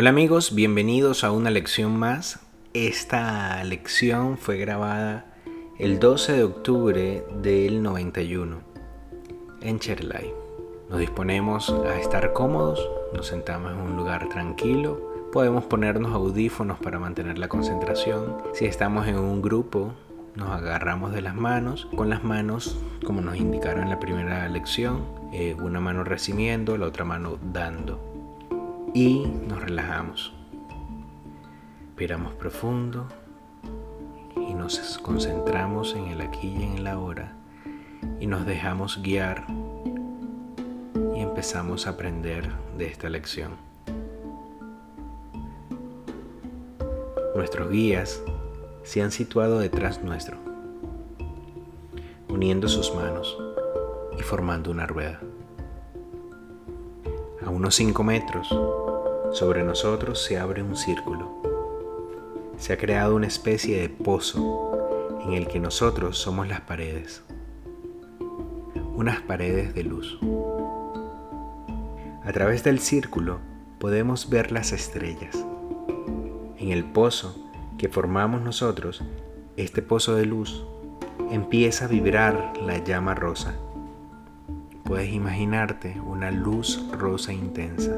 Hola amigos, bienvenidos a una lección más. Esta lección fue grabada el 12 de octubre del 91 en Cherlai. Nos disponemos a estar cómodos, nos sentamos en un lugar tranquilo, podemos ponernos audífonos para mantener la concentración. Si estamos en un grupo, nos agarramos de las manos, con las manos, como nos indicaron en la primera lección, eh, una mano recibiendo, la otra mano dando y nos relajamos. Respiramos profundo y nos concentramos en el aquí y en el ahora y nos dejamos guiar y empezamos a aprender de esta lección. Nuestros guías se han situado detrás nuestro, uniendo sus manos y formando una rueda. A unos 5 metros, sobre nosotros se abre un círculo. Se ha creado una especie de pozo en el que nosotros somos las paredes. Unas paredes de luz. A través del círculo podemos ver las estrellas. En el pozo que formamos nosotros, este pozo de luz, empieza a vibrar la llama rosa puedes imaginarte una luz rosa intensa.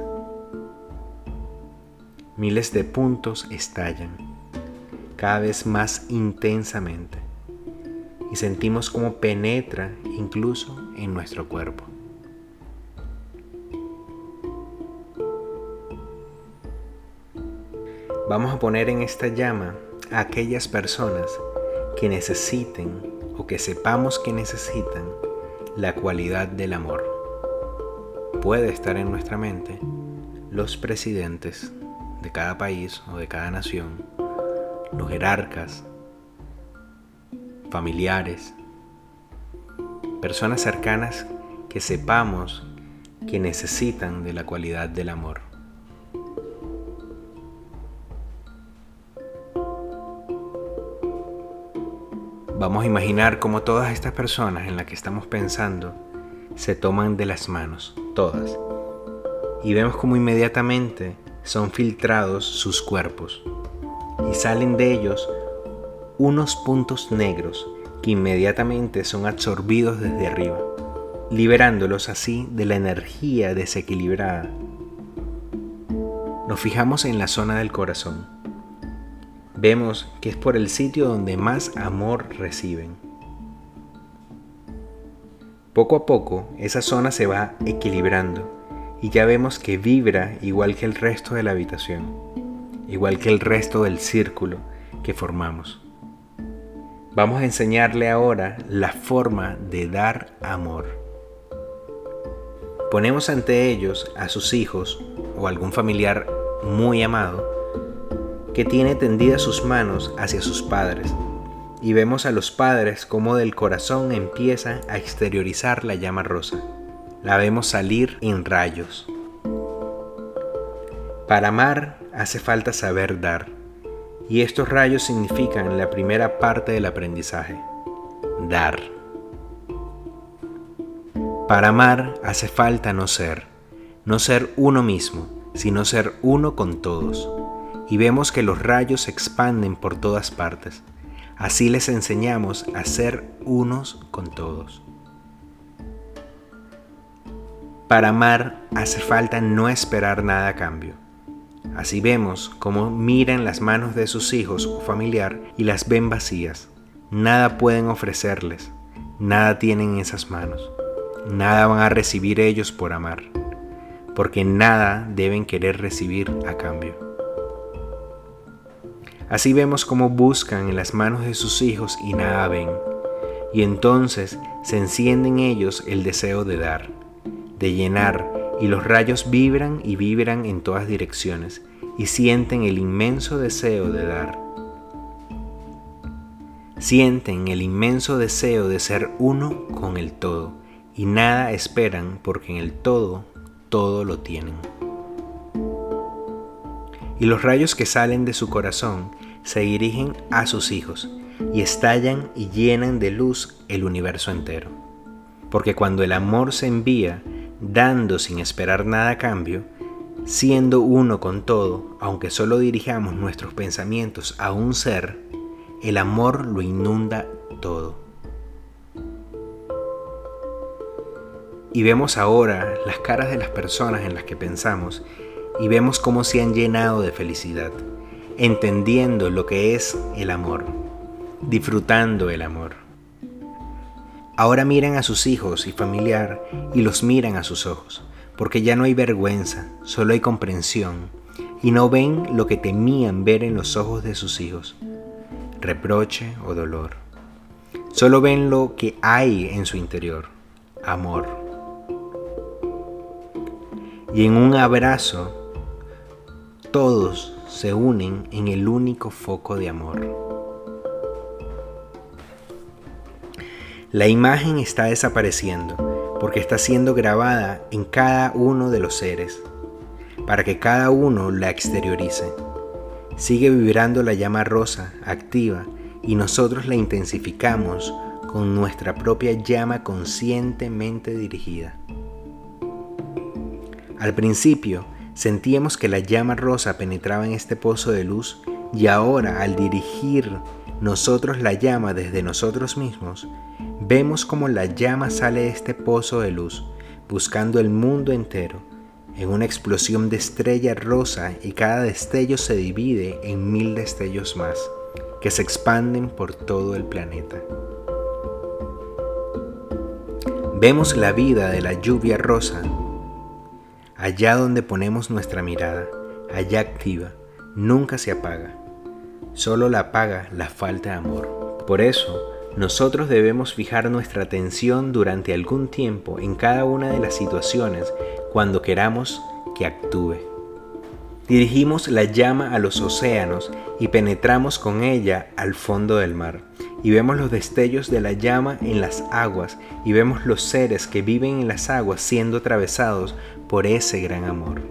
Miles de puntos estallan, cada vez más intensamente, y sentimos cómo penetra incluso en nuestro cuerpo. Vamos a poner en esta llama a aquellas personas que necesiten o que sepamos que necesitan la cualidad del amor. Puede estar en nuestra mente los presidentes de cada país o de cada nación, los jerarcas, familiares, personas cercanas que sepamos que necesitan de la cualidad del amor. Vamos a imaginar cómo todas estas personas en las que estamos pensando se toman de las manos, todas, y vemos cómo inmediatamente son filtrados sus cuerpos y salen de ellos unos puntos negros que inmediatamente son absorbidos desde arriba, liberándolos así de la energía desequilibrada. Nos fijamos en la zona del corazón vemos que es por el sitio donde más amor reciben. Poco a poco esa zona se va equilibrando y ya vemos que vibra igual que el resto de la habitación, igual que el resto del círculo que formamos. Vamos a enseñarle ahora la forma de dar amor. Ponemos ante ellos a sus hijos o algún familiar muy amado que tiene tendidas sus manos hacia sus padres, y vemos a los padres como del corazón empieza a exteriorizar la llama rosa. La vemos salir en rayos. Para amar hace falta saber dar, y estos rayos significan la primera parte del aprendizaje, dar. Para amar hace falta no ser, no ser uno mismo, sino ser uno con todos y vemos que los rayos se expanden por todas partes. Así les enseñamos a ser unos con todos. Para amar hace falta no esperar nada a cambio. Así vemos cómo miran las manos de sus hijos o familiar y las ven vacías. Nada pueden ofrecerles, nada tienen en esas manos, nada van a recibir ellos por amar, porque nada deben querer recibir a cambio. Así vemos cómo buscan en las manos de sus hijos y nada ven. Y entonces se enciende en ellos el deseo de dar, de llenar, y los rayos vibran y vibran en todas direcciones, y sienten el inmenso deseo de dar. Sienten el inmenso deseo de ser uno con el todo, y nada esperan porque en el todo todo lo tienen. Y los rayos que salen de su corazón se dirigen a sus hijos y estallan y llenan de luz el universo entero. Porque cuando el amor se envía, dando sin esperar nada a cambio, siendo uno con todo, aunque solo dirijamos nuestros pensamientos a un ser, el amor lo inunda todo. Y vemos ahora las caras de las personas en las que pensamos y vemos cómo se han llenado de felicidad, entendiendo lo que es el amor, disfrutando el amor. Ahora miran a sus hijos y familiar y los miran a sus ojos, porque ya no hay vergüenza, solo hay comprensión, y no ven lo que temían ver en los ojos de sus hijos, reproche o dolor. Solo ven lo que hay en su interior, amor. Y en un abrazo, todos se unen en el único foco de amor. La imagen está desapareciendo porque está siendo grabada en cada uno de los seres, para que cada uno la exteriorice. Sigue vibrando la llama rosa, activa, y nosotros la intensificamos con nuestra propia llama conscientemente dirigida. Al principio sentíamos que la llama rosa penetraba en este pozo de luz y ahora al dirigir nosotros la llama desde nosotros mismos, vemos como la llama sale de este pozo de luz, buscando el mundo entero, en una explosión de estrella rosa y cada destello se divide en mil destellos más que se expanden por todo el planeta. Vemos la vida de la lluvia rosa, allá donde ponemos nuestra mirada, allá activa, nunca se apaga, solo la apaga la falta de amor. Por eso, nosotros debemos fijar nuestra atención durante algún tiempo en cada una de las situaciones cuando queramos que actúe. Dirigimos la llama a los océanos y penetramos con ella al fondo del mar. Y vemos los destellos de la llama en las aguas y vemos los seres que viven en las aguas siendo atravesados por ese gran amor.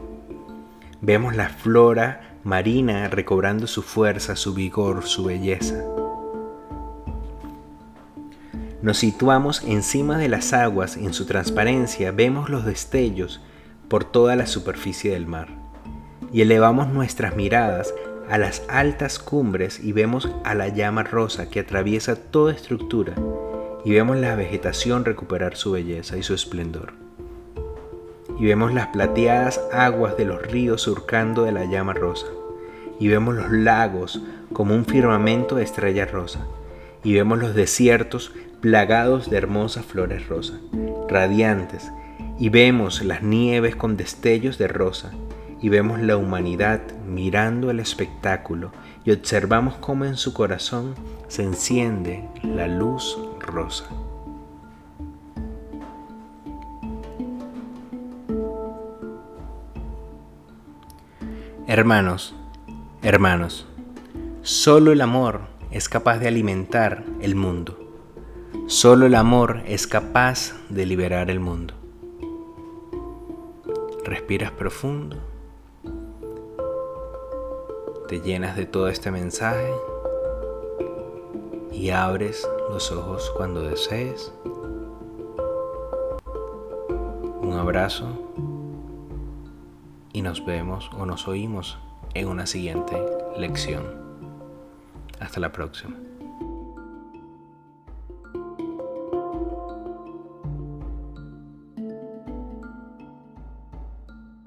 Vemos la flora marina recobrando su fuerza, su vigor, su belleza. Nos situamos encima de las aguas en su transparencia vemos los destellos por toda la superficie del mar y elevamos nuestras miradas a las altas cumbres y vemos a la llama rosa que atraviesa toda estructura y vemos la vegetación recuperar su belleza y su esplendor. Y vemos las plateadas aguas de los ríos surcando de la llama rosa. Y vemos los lagos como un firmamento de estrella rosa. Y vemos los desiertos plagados de hermosas flores rosa, radiantes. Y vemos las nieves con destellos de rosa y vemos la humanidad mirando el espectáculo y observamos cómo en su corazón se enciende la luz rosa. Hermanos, hermanos, solo el amor es capaz de alimentar el mundo. Solo el amor es capaz de liberar el mundo. Respiras profundo te llenas de todo este mensaje y abres los ojos cuando desees. Un abrazo y nos vemos o nos oímos en una siguiente lección. Hasta la próxima.